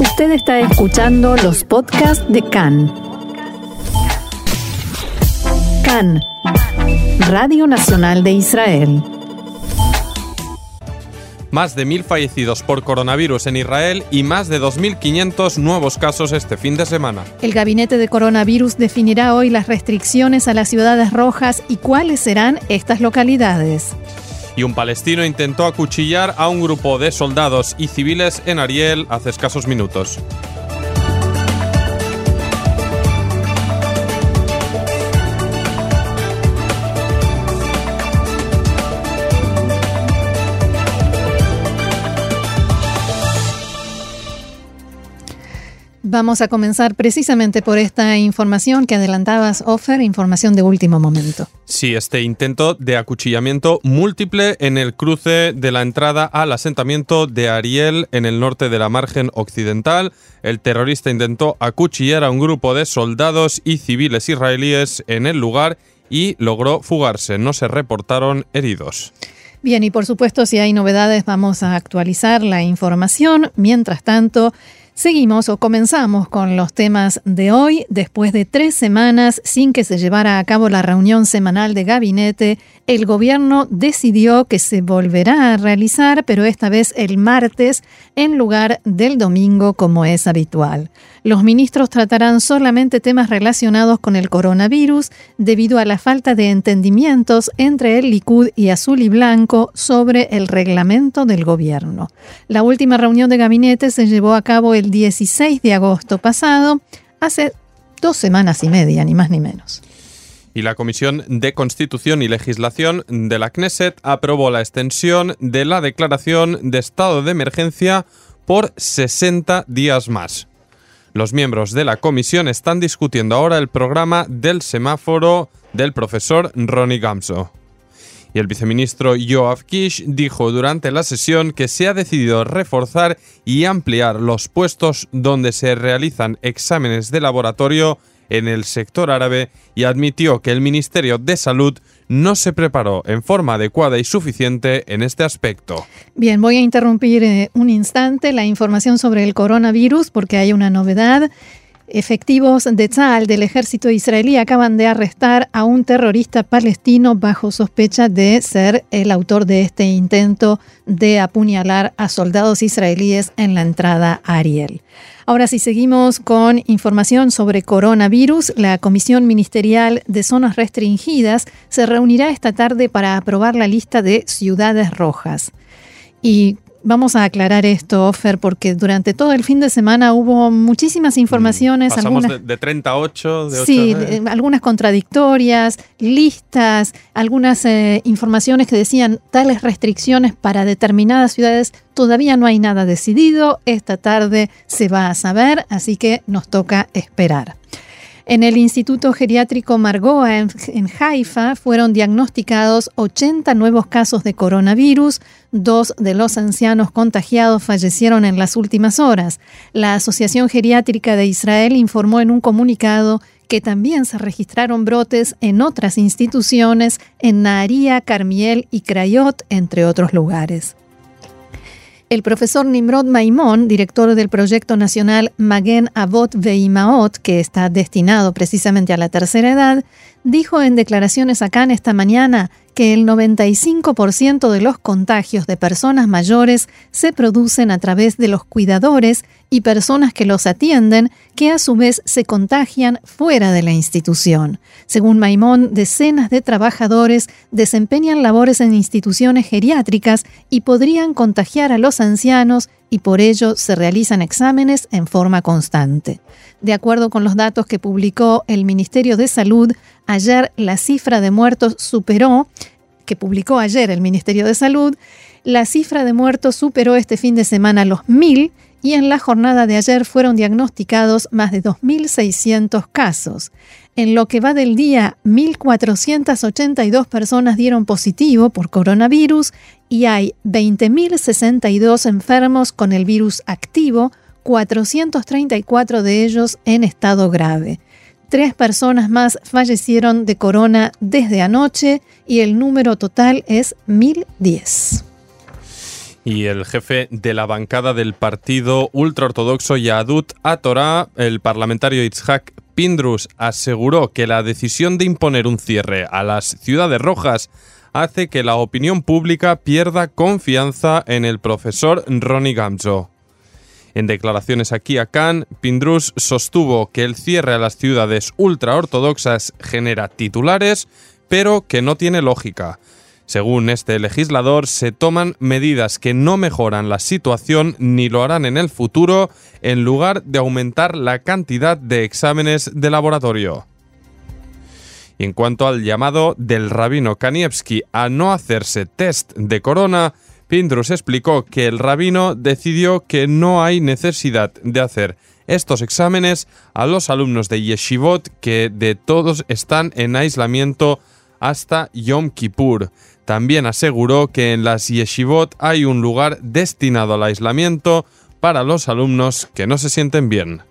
Usted está escuchando los podcasts de CAN. CAN, Radio Nacional de Israel. Más de mil fallecidos por coronavirus en Israel y más de 2.500 nuevos casos este fin de semana. El gabinete de coronavirus definirá hoy las restricciones a las ciudades rojas y cuáles serán estas localidades. Y un palestino intentó acuchillar a un grupo de soldados y civiles en Ariel hace escasos minutos. Vamos a comenzar precisamente por esta información que adelantabas, Offer, información de último momento. Sí, este intento de acuchillamiento múltiple en el cruce de la entrada al asentamiento de Ariel en el norte de la margen occidental. El terrorista intentó acuchillar a un grupo de soldados y civiles israelíes en el lugar y logró fugarse. No se reportaron heridos. Bien, y por supuesto, si hay novedades, vamos a actualizar la información. Mientras tanto, Seguimos o comenzamos con los temas de hoy. Después de tres semanas sin que se llevara a cabo la reunión semanal de gabinete, el gobierno decidió que se volverá a realizar, pero esta vez el martes en lugar del domingo como es habitual. Los ministros tratarán solamente temas relacionados con el coronavirus debido a la falta de entendimientos entre el Likud y Azul y Blanco sobre el reglamento del gobierno. La última reunión de gabinete se llevó a cabo el 16 de agosto pasado, hace dos semanas y media, ni más ni menos. Y la Comisión de Constitución y Legislación de la Knesset aprobó la extensión de la declaración de estado de emergencia por 60 días más. Los miembros de la comisión están discutiendo ahora el programa del semáforo del profesor Ronnie Gamso. Y el viceministro Joab Kish dijo durante la sesión que se ha decidido reforzar y ampliar los puestos donde se realizan exámenes de laboratorio en el sector árabe y admitió que el Ministerio de Salud no se preparó en forma adecuada y suficiente en este aspecto. Bien, voy a interrumpir eh, un instante la información sobre el coronavirus porque hay una novedad. Efectivos de Tzal del ejército israelí acaban de arrestar a un terrorista palestino bajo sospecha de ser el autor de este intento de apuñalar a soldados israelíes en la entrada a Ariel. Ahora si seguimos con información sobre coronavirus. La Comisión Ministerial de Zonas Restringidas se reunirá esta tarde para aprobar la lista de ciudades rojas. Y Vamos a aclarar esto, Fer, porque durante todo el fin de semana hubo muchísimas mm, informaciones. Pasamos algunas, de, 38, de Sí, algunas contradictorias, listas, algunas eh, informaciones que decían tales restricciones para determinadas ciudades. Todavía no hay nada decidido. Esta tarde se va a saber, así que nos toca esperar. En el Instituto Geriátrico Margoa en, Haifa fueron diagnosticados 80 nuevos casos de coronavirus. Dos de los ancianos contagiados fallecieron en las últimas horas. La Asociación Geriátrica de Israel informó en un comunicado que también se registraron brotes en otras instituciones en Naharía, Carmiel y Crayot, entre otros lugares. El profesor Nimrod Maimón, director del proyecto nacional Magen Avot Veimaot, que está destinado precisamente a la tercera edad, dijo en declaraciones acá en esta mañana que el 95% de los contagios de personas mayores se producen a través de los cuidadores y personas que los atienden, que a su vez se contagian fuera de la institución. Según Maimón, decenas de trabajadores desempeñan labores en instituciones geriátricas y podrían contagiar a los ancianos y por ello se realizan exámenes en forma constante. De acuerdo con los datos que publicó el Ministerio de Salud, ayer la cifra de muertos superó, que publicó ayer el Ministerio de Salud, la cifra de muertos superó este fin de semana los mil y en la jornada de ayer fueron diagnosticados más de 2.600 casos. En lo que va del día, 1.482 personas dieron positivo por coronavirus y hay 20.062 enfermos con el virus activo, 434 de ellos en estado grave. Tres personas más fallecieron de corona desde anoche y el número total es 1010. Y el jefe de la bancada del partido ultraortodoxo Yadut Atorá, el parlamentario Itzhak Pindrus, aseguró que la decisión de imponer un cierre a las ciudades rojas hace que la opinión pública pierda confianza en el profesor Ronnie Gamzo. En declaraciones aquí a Cannes, Pindrus sostuvo que el cierre a las ciudades ultraortodoxas genera titulares, pero que no tiene lógica. Según este legislador, se toman medidas que no mejoran la situación ni lo harán en el futuro, en lugar de aumentar la cantidad de exámenes de laboratorio. Y en cuanto al llamado del rabino Kanievski a no hacerse test de corona, Pindrus explicó que el rabino decidió que no hay necesidad de hacer estos exámenes a los alumnos de Yeshivot que de todos están en aislamiento hasta Yom Kippur. También aseguró que en las Yeshivot hay un lugar destinado al aislamiento para los alumnos que no se sienten bien.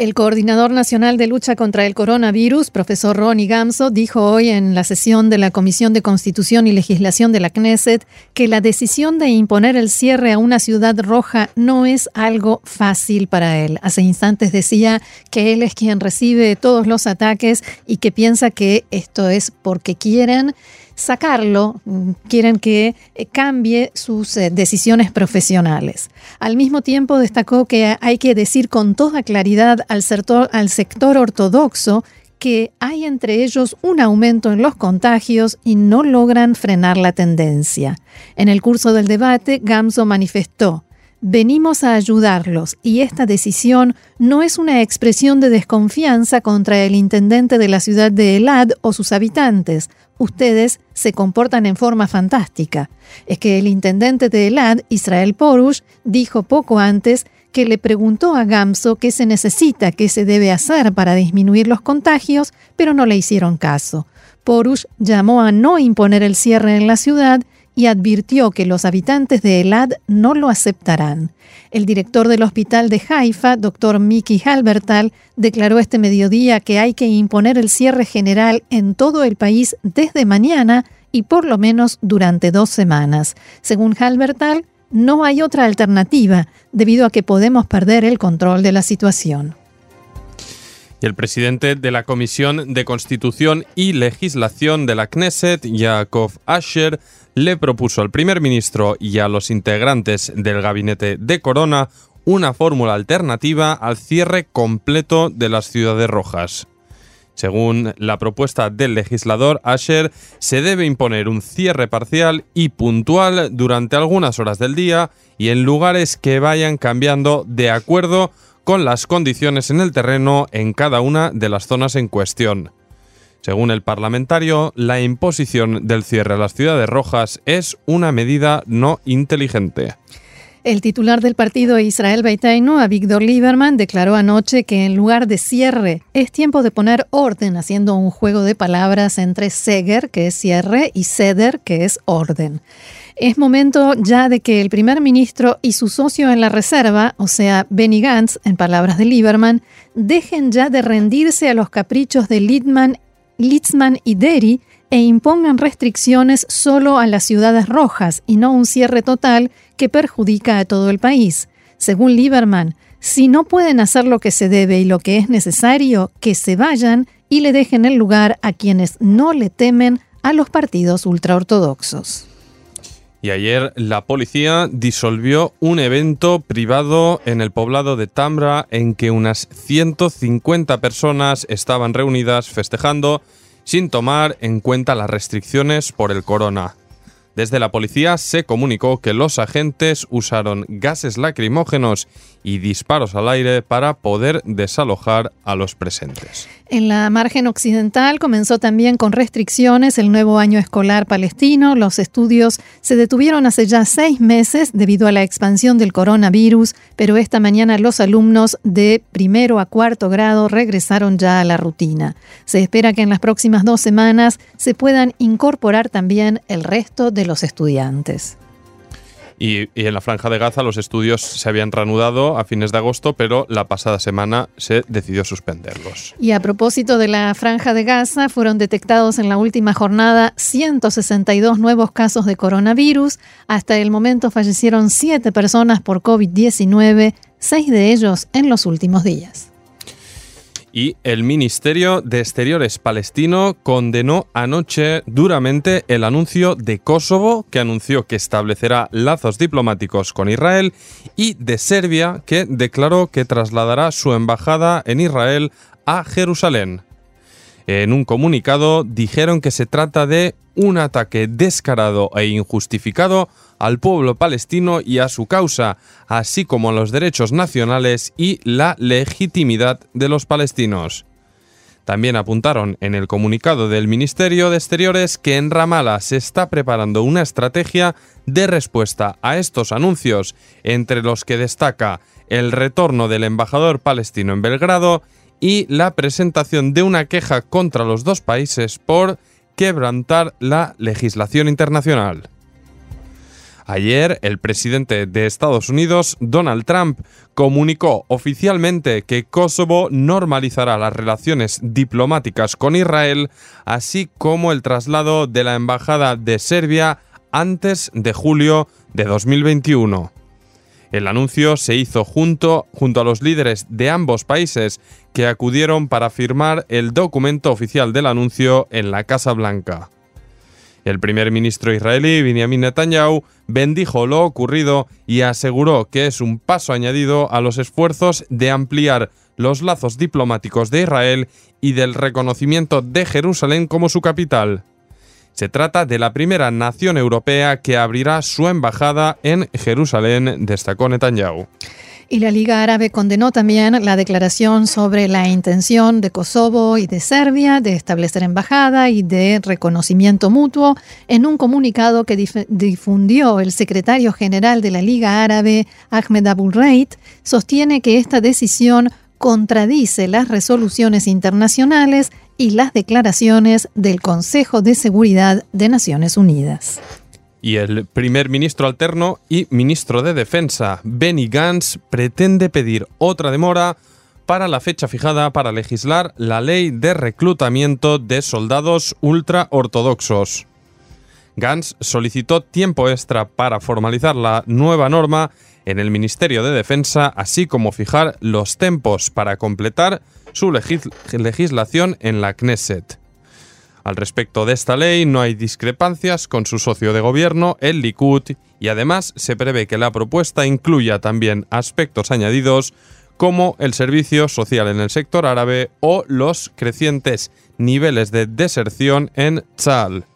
El coordinador nacional de lucha contra el coronavirus, profesor Ronnie Gamso, dijo hoy en la sesión de la Comisión de Constitución y Legislación de la Knesset que la decisión de imponer el cierre a una ciudad roja no es algo fácil para él. Hace instantes decía que él es quien recibe todos los ataques y que piensa que esto es porque quieren sacarlo, quieren que eh, cambie sus eh, decisiones profesionales. Al mismo tiempo destacó que hay que decir con toda claridad al sector ortodoxo que hay entre ellos un aumento en los contagios y no logran frenar la tendencia. En el curso del debate, Gamso manifestó, Venimos a ayudarlos y esta decisión no es una expresión de desconfianza contra el intendente de la ciudad de Elad o sus habitantes. Ustedes se comportan en forma fantástica. Es que el intendente de Elad, Israel Porush, dijo poco antes que le preguntó a Gamso qué se necesita, qué se debe hacer para disminuir los contagios, pero no le hicieron caso. Porush llamó a no imponer el cierre en la ciudad y advirtió que los habitantes de Elad no lo aceptarán. El director del hospital de Haifa, doctor Miki Halbertal, declaró este mediodía que hay que imponer el cierre general en todo el país desde mañana y por lo menos durante dos semanas. Según Halbertal, no hay otra alternativa debido a que podemos perder el control de la situación. Y el presidente de la Comisión de Constitución y Legislación de la Knesset, Yaakov Asher, le propuso al primer ministro y a los integrantes del gabinete de Corona una fórmula alternativa al cierre completo de las ciudades rojas. Según la propuesta del legislador Asher, se debe imponer un cierre parcial y puntual durante algunas horas del día y en lugares que vayan cambiando de acuerdo con las condiciones en el terreno en cada una de las zonas en cuestión. Según el parlamentario, la imposición del cierre a las ciudades rojas es una medida no inteligente. El titular del partido Israel Beitainu, Avigdor Lieberman, declaró anoche que en lugar de cierre es tiempo de poner orden, haciendo un juego de palabras entre Seger, que es cierre, y Seder, que es orden. Es momento ya de que el primer ministro y su socio en la reserva, o sea, Benny Gantz, en palabras de Lieberman, dejen ya de rendirse a los caprichos de Littman Litzman y Deri e impongan restricciones solo a las ciudades rojas y no un cierre total que perjudica a todo el país. Según Lieberman, si no pueden hacer lo que se debe y lo que es necesario, que se vayan y le dejen el lugar a quienes no le temen a los partidos ultraortodoxos. Y ayer la policía disolvió un evento privado en el poblado de Tambra en que unas 150 personas estaban reunidas festejando sin tomar en cuenta las restricciones por el corona. Desde la policía se comunicó que los agentes usaron gases lacrimógenos y disparos al aire para poder desalojar a los presentes. En la margen occidental comenzó también con restricciones el nuevo año escolar palestino. Los estudios se detuvieron hace ya seis meses debido a la expansión del coronavirus, pero esta mañana los alumnos de primero a cuarto grado regresaron ya a la rutina. Se espera que en las próximas dos semanas se puedan incorporar también el resto de los estudiantes. Y, en la franja de Gaza los estudios se habían reanudado a fines de agosto, pero la pasada semana se decidió suspenderlos. Y a propósito de la franja de Gaza, fueron detectados en la última jornada 162 nuevos casos de coronavirus. Hasta el momento fallecieron 7 personas por COVID-19, 6 de ellos en los últimos días y el Ministerio de Exteriores palestino condenó anoche duramente el anuncio de Kosovo, que anunció que establecerá lazos diplomáticos con Israel, y de Serbia, que declaró que trasladará su embajada en Israel a Jerusalén. En un comunicado dijeron que se trata de un ataque descarado e injustificado al pueblo palestino y a su causa, así como a los derechos nacionales y la legitimidad de los palestinos. También apuntaron en el comunicado del Ministerio de Exteriores que en Ramallah se está preparando una estrategia de respuesta a estos anuncios, entre los que destaca el retorno del embajador palestino en Belgrado y la presentación de una queja contra los dos países por quebrantar la legislación internacional. Ayer, el presidente de Estados Unidos, Donald Trump, comunicó oficialmente que Kosovo normalizará las relaciones diplomáticas con Israel, así como el traslado de la embajada de Serbia antes de julio de 2021. El anuncio se hizo junto, junto a los líderes de ambos países que acudieron para firmar el documento oficial del anuncio en la Casa Blanca. El primer ministro israelí, Benjamin Netanyahu, bendijo lo ocurrido y aseguró que es un paso añadido a los esfuerzos de ampliar los lazos diplomáticos de Israel y del reconocimiento de Jerusalén como su capital. Se trata de la primera nación europea que abrirá su embajada en Jerusalén, destacó Netanyahu. Y la Liga Árabe condenó también la declaración sobre la intención de Kosovo y de Serbia de establecer embajada y de reconocimiento mutuo en un comunicado que difundió el secretario general de la Liga Árabe, Ahmed Abul Reit, sostiene que esta decisión contradice las resoluciones internacionales y las declaraciones del Consejo de Seguridad de Naciones Unidas y el primer ministro alterno y ministro de Defensa, Benny Gantz, pretende pedir otra demora para la fecha fijada para legislar la ley de reclutamiento de soldados ultraortodoxos. Gantz solicitó tiempo extra para formalizar la nueva norma en el Ministerio de Defensa, así como fijar los tempos para completar su legislación en la Knesset. Al respecto de esta ley no hay discrepancias con su socio de gobierno, el Likud, y además se prevé que la propuesta incluya también aspectos añadidos como el servicio social en el sector árabe o los crecientes niveles de deserción en Tzal.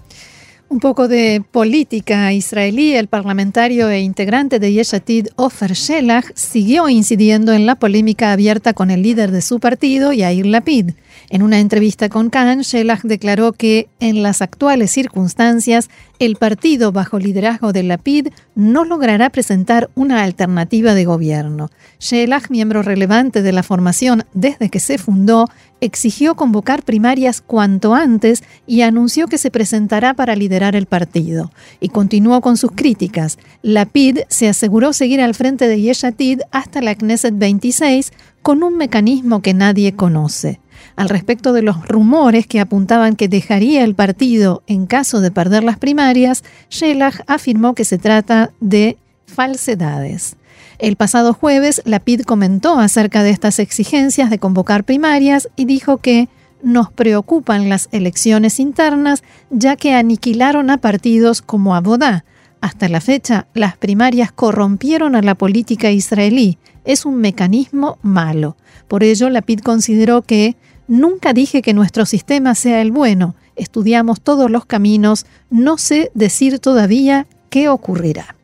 Un poco de política israelí. El parlamentario e integrante de Yeshatid, Ofer Shelah, siguió incidiendo en la polémica abierta con el líder de su partido, Yair Lapid. En una entrevista con Khan, Shelah declaró que en las actuales circunstancias, el partido bajo liderazgo de Lapid no logrará presentar una alternativa de gobierno. Shelah, miembro relevante de la formación desde que se fundó, exigió convocar primarias cuanto antes y anunció que se presentará para liderar el partido. Y continuó con sus críticas. Lapid se aseguró seguir al frente de Yeshatid hasta la Knesset 26 con un mecanismo que nadie conoce al respecto de los rumores que apuntaban que dejaría el partido en caso de perder las primarias, Shelah afirmó que se trata de falsedades. El pasado jueves, Lapid comentó acerca de estas exigencias de convocar primarias y dijo que nos preocupan las elecciones internas ya que aniquilaron a partidos como Abodá. Hasta la fecha, las primarias corrompieron a la política israelí. Es un mecanismo malo. Por ello, Lapid consideró que Nunca dije que nuestro sistema sea el bueno. Estudiamos todos los caminos. No sé decir todavía qué ocurrirá.